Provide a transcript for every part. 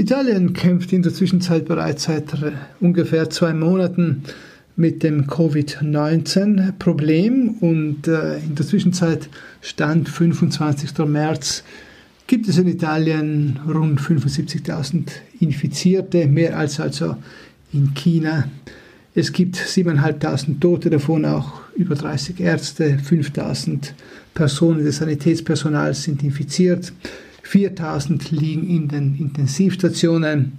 Italien kämpft in der Zwischenzeit bereits seit ungefähr zwei Monaten mit dem Covid-19-Problem und äh, in der Zwischenzeit stand 25. März gibt es in Italien rund 75.000 Infizierte, mehr als also in China. Es gibt 7.500 Tote, davon auch über 30 Ärzte, 5.000 Personen des Sanitätspersonals sind infiziert. 4000 liegen in den Intensivstationen.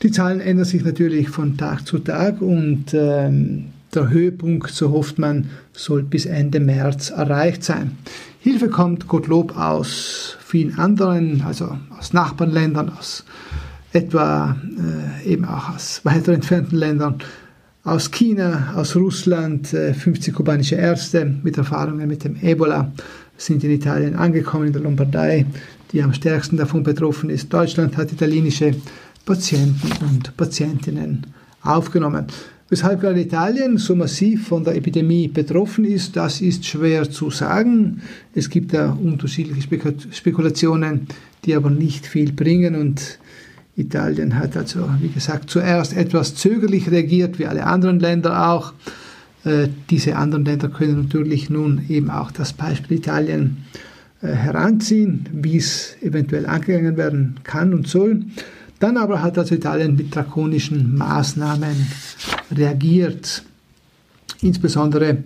Die Zahlen ändern sich natürlich von Tag zu Tag und ähm, der Höhepunkt, so hofft man, soll bis Ende März erreicht sein. Hilfe kommt Gottlob aus vielen anderen, also aus Nachbarländern, aus etwa äh, eben auch aus weiter entfernten Ländern, aus China, aus Russland, äh, 50 kubanische Ärzte mit Erfahrungen mit dem Ebola sind in Italien angekommen, in der Lombardei die am stärksten davon betroffen ist. Deutschland hat italienische Patienten und Patientinnen aufgenommen. Weshalb gerade Italien so massiv von der Epidemie betroffen ist, das ist schwer zu sagen. Es gibt da unterschiedliche Spekulationen, die aber nicht viel bringen und Italien hat also, wie gesagt, zuerst etwas zögerlich reagiert, wie alle anderen Länder auch. Äh, diese anderen Länder können natürlich nun eben auch das Beispiel Italien heranziehen, wie es eventuell angegangen werden kann und soll. Dann aber hat also Italien mit drakonischen Maßnahmen reagiert. Insbesondere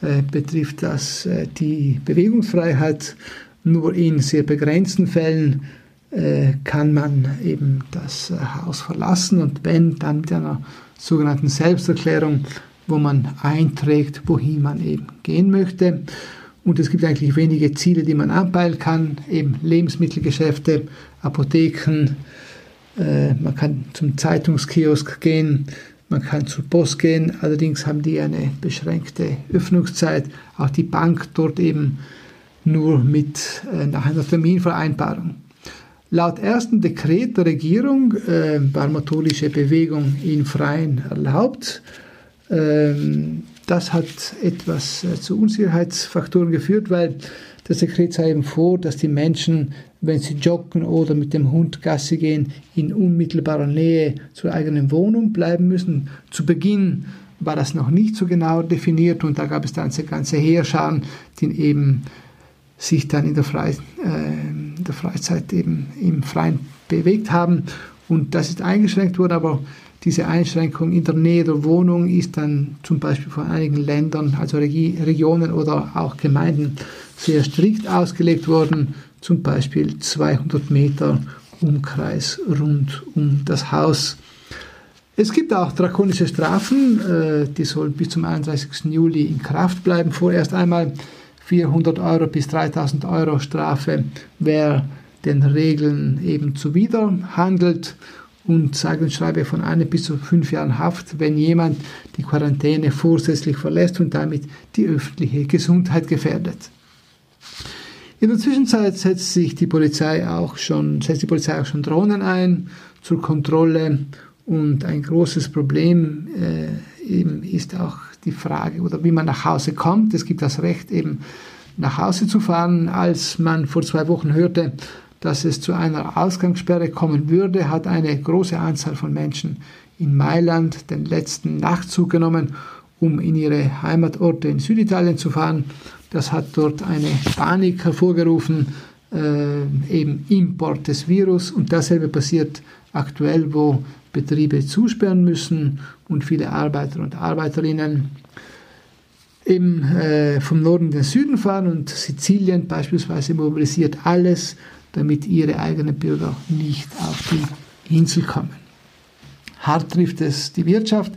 äh, betrifft das äh, die Bewegungsfreiheit. Nur in sehr begrenzten Fällen äh, kann man eben das äh, Haus verlassen und wenn, dann mit einer sogenannten Selbsterklärung, wo man einträgt, wohin man eben gehen möchte. Und es gibt eigentlich wenige Ziele, die man anpeilen kann, eben Lebensmittelgeschäfte, Apotheken, äh, man kann zum Zeitungskiosk gehen, man kann zur Post gehen, allerdings haben die eine beschränkte Öffnungszeit, auch die Bank dort eben nur mit äh, nach einer Terminvereinbarung. Laut ersten Dekret der Regierung äh, war motorische Bewegung in Freien erlaubt. Ähm, das hat etwas äh, zu Unsicherheitsfaktoren geführt, weil das Sekret sah eben vor, dass die Menschen, wenn sie joggen oder mit dem Hund Gassi gehen, in unmittelbarer Nähe zur eigenen Wohnung bleiben müssen. Zu Beginn war das noch nicht so genau definiert und da gab es dann ganze, ganze Heerscharen, die eben sich dann in der, Frei, äh, der Freizeit eben im Freien bewegt haben. Und das ist eingeschränkt worden, aber diese Einschränkung in der Nähe der Wohnung ist dann zum Beispiel von einigen Ländern, also Regionen oder auch Gemeinden, sehr strikt ausgelegt worden. Zum Beispiel 200 Meter Umkreis rund um das Haus. Es gibt auch drakonische Strafen, äh, die sollen bis zum 31. Juli in Kraft bleiben. Vorerst einmal 400 Euro bis 3000 Euro Strafe, wer den Regeln eben zuwider handelt und sage und schreibe von einer bis zu fünf Jahren Haft, wenn jemand die Quarantäne vorsätzlich verlässt und damit die öffentliche Gesundheit gefährdet. In der Zwischenzeit setzt sich die Polizei auch schon, setzt die Polizei auch schon Drohnen ein zur Kontrolle und ein großes Problem äh, eben ist auch die Frage oder wie man nach Hause kommt. Es gibt das Recht eben nach Hause zu fahren. Als man vor zwei Wochen hörte, dass es zu einer Ausgangssperre kommen würde, hat eine große Anzahl von Menschen in Mailand den letzten Nachtzug genommen, um in ihre Heimatorte in Süditalien zu fahren. Das hat dort eine Panik hervorgerufen, äh, eben Import des Virus. Und dasselbe passiert aktuell, wo Betriebe zusperren müssen und viele Arbeiter und Arbeiterinnen eben äh, vom Norden in den Süden fahren und Sizilien beispielsweise mobilisiert alles, damit ihre eigenen Bürger nicht auf die Insel kommen. Hart trifft es die Wirtschaft.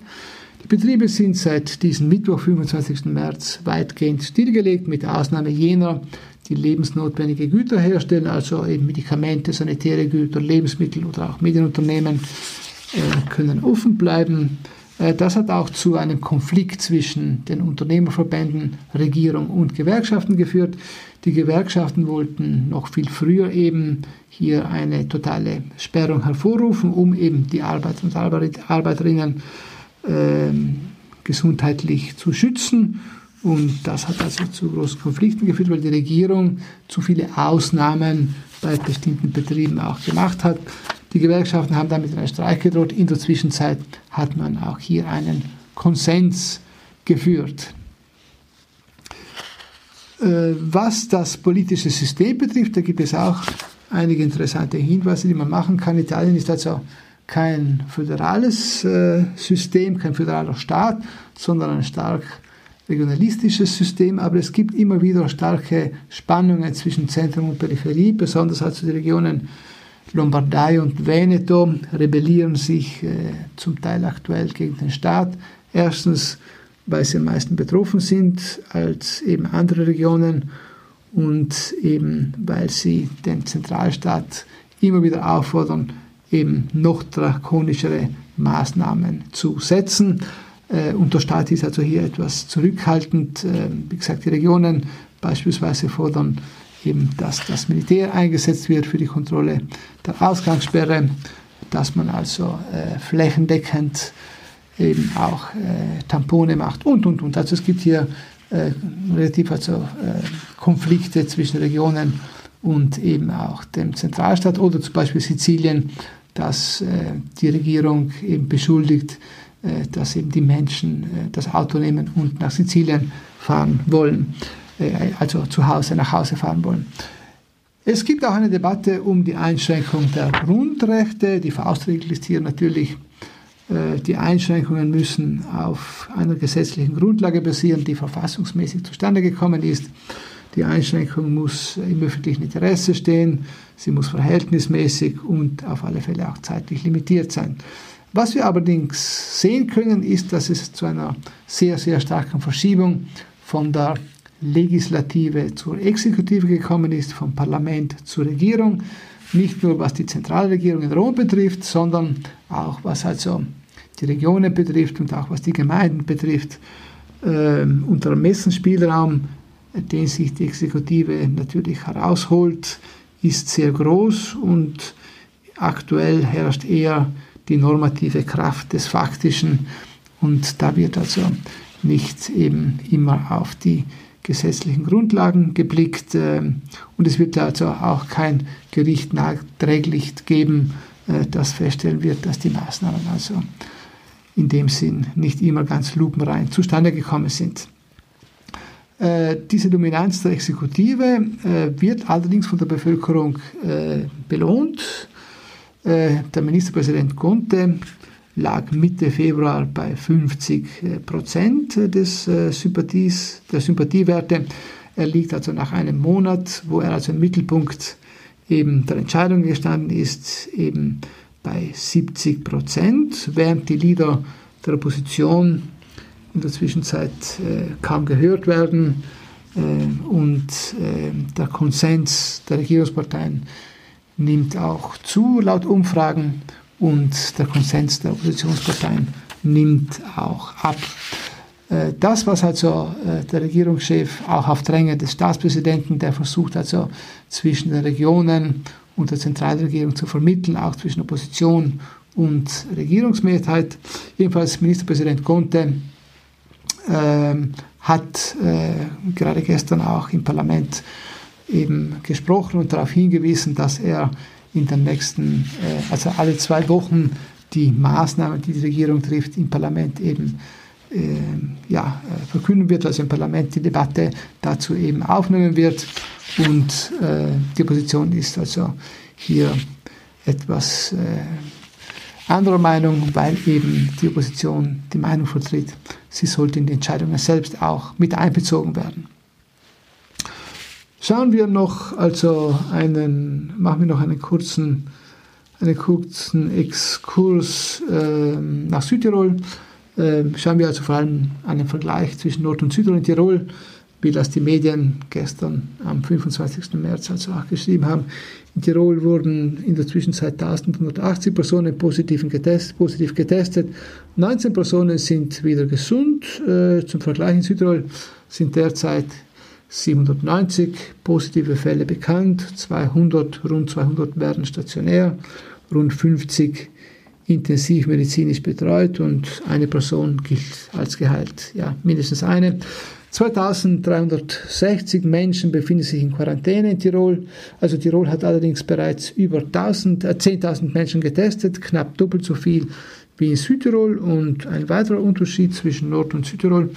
Die Betriebe sind seit diesem Mittwoch, 25. März, weitgehend stillgelegt, mit Ausnahme jener, die lebensnotwendige Güter herstellen, also eben Medikamente, sanitäre Güter, Lebensmittel oder auch Medienunternehmen äh, können offen bleiben. Äh, das hat auch zu einem Konflikt zwischen den Unternehmerverbänden, Regierung und Gewerkschaften geführt. Die Gewerkschaften wollten noch viel früher eben hier eine totale Sperrung hervorrufen, um eben die Arbeiter und Arbeiterinnen äh, gesundheitlich zu schützen. Und das hat also zu großen Konflikten geführt, weil die Regierung zu viele Ausnahmen bei bestimmten Betrieben auch gemacht hat. Die Gewerkschaften haben damit einen Streik gedroht. In der Zwischenzeit hat man auch hier einen Konsens geführt. Äh, was das politische System betrifft, da gibt es auch einige interessante Hinweise, die man machen kann. Italien ist also kein föderales äh, System, kein föderaler Staat, sondern ein stark regionalistisches System, aber es gibt immer wieder starke Spannungen zwischen Zentrum und Peripherie, besonders also die Regionen Lombardei und Veneto rebellieren sich äh, zum Teil aktuell gegen den Staat. Erstens, weil sie am meisten betroffen sind als eben andere Regionen und eben weil sie den Zentralstaat immer wieder auffordern, eben noch drakonischere Maßnahmen zu setzen. Äh, und der Staat ist also hier etwas zurückhaltend. Äh, wie gesagt, die Regionen beispielsweise fordern eben, dass das Militär eingesetzt wird für die Kontrolle der Ausgangssperre, dass man also äh, flächendeckend eben auch äh, Tampone macht und, und, und. Also es gibt hier äh, relativ also äh, Konflikte zwischen Regionen und eben auch dem Zentralstaat oder zum Beispiel Sizilien, dass äh, die Regierung eben beschuldigt, äh, dass eben die Menschen das Auto nehmen und nach Sizilien fahren wollen, also zu Hause, nach Hause fahren wollen. Es gibt auch eine Debatte um die Einschränkung der Grundrechte. Die Faustregel ist hier natürlich, die Einschränkungen müssen auf einer gesetzlichen Grundlage basieren, die verfassungsmäßig zustande gekommen ist. Die Einschränkung muss im öffentlichen Interesse stehen, sie muss verhältnismäßig und auf alle Fälle auch zeitlich limitiert sein. Was wir allerdings sehen können, ist, dass es zu einer sehr, sehr starken Verschiebung von der Legislative zur Exekutive gekommen ist, vom Parlament zur Regierung. Nicht nur was die Zentralregierung in Rom betrifft, sondern auch was also die Regionen betrifft und auch was die Gemeinden betrifft. Ähm, unter Ermessensspielraum den sich die Exekutive natürlich herausholt, ist sehr groß und aktuell herrscht eher die normative Kraft des Faktischen und da wird also nicht eben immer auf die gesetzlichen Grundlagen geblickt äh, und es wird also auch kein Gericht nachträglich geben, äh, das feststellen wird, dass die Maßnahmen also in dem Sinn nicht immer ganz lupenrein zustande gekommen sind. Äh, diese Dominanz der Exekutive äh, wird allerdings von der Bevölkerung äh, belohnt. der Ministerpräsident Conte lag Mitte Februar bei 50 Prozent des Sympathies, der Sympathiewerte. Er liegt also nach einem Monat, wo er also im Mittelpunkt eben der Entscheidung gestanden ist, eben bei 70 Prozent, während die Leader der Opposition in der Zwischenzeit äh, kaum gehört werden äh, und äh, der Konsens der Regierungsparteien nimmt auch zu laut Umfragen und der Konsens der Oppositionsparteien nimmt auch ab. Äh, das, was also äh, der Regierungschef auch auf Dränge des Staatspräsidenten, der versucht also zwischen den Regionen und der Zentralregierung zu vermitteln, auch zwischen Opposition und Regierungsmehrheit. Jedenfalls Ministerpräsident Conte ähm, hat äh, gerade gestern auch im Parlament eben gesprochen und darauf hingewiesen, dass er in den nächsten, äh, also alle zwei Wochen die Maßnahmen, die die Regierung trifft, im Parlament eben äh, ja, verkünden wird, also im Parlament die Debatte dazu eben aufnehmen wird. Und äh, die Opposition ist also hier etwas anderer Meinung, weil eben die Opposition die Meinung vertritt, sie sollte in die Entscheidungen selbst auch mit einbezogen werden. Schauen wir noch also einen, machen wir noch einen kurzen, einen kurzen Exkurs äh, nach Südtirol. Äh, schauen wir also vor allem einen Vergleich zwischen Nord- und Südtirol in Tirol wie das die Medien gestern am 25. März also auch geschrieben haben. In Tirol wurden in der Zwischenzeit 1180 Personen positiv getestet, positiv getestet. 19 Personen sind wieder gesund. Äh, zum Vergleich in Südtirol sind derzeit 790 positive Fälle bekannt, 200, rund 200 werden stationär, rund 50 intensivmedizinisch betreut und eine Person gilt als geheilt. Ja, mindestens eine. 2360 Menschen befinden sich in Quarantäne in Tirol. Also Tirol hat allerdings bereits über 1000, äh, 10.000 Menschen getestet, knapp doppelt so viel wie in Südtirol. Und ein weiterer Unterschied zwischen Nord- und Südtirol.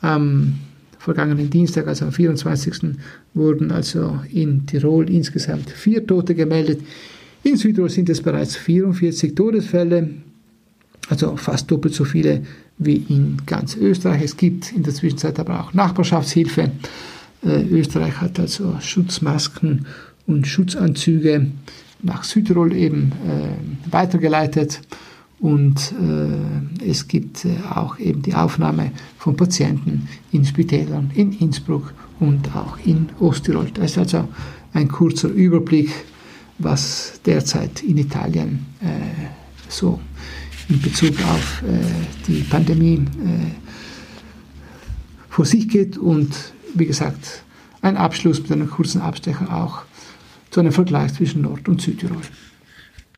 Am vergangenen Dienstag, also am 24. wurden also in Tirol insgesamt vier Tote gemeldet. In Südtirol sind es bereits 44 Todesfälle, also fast doppelt so viele wie in ganz Österreich. Es gibt in der Zwischenzeit aber auch Nachbarschaftshilfe. Äh, Österreich hat also Schutzmasken und Schutzanzüge nach Südtirol eben äh, weitergeleitet und äh, es gibt äh, auch eben die Aufnahme von Patienten in Spitälern in Innsbruck und auch in Osttirol. Das ist also ein kurzer Überblick, was derzeit in Italien äh, so in Bezug auf äh, die Pandemie äh, vor sich geht und wie gesagt ein Abschluss mit einem kurzen Abstecher auch zu einem Vergleich zwischen Nord- und Südtirol.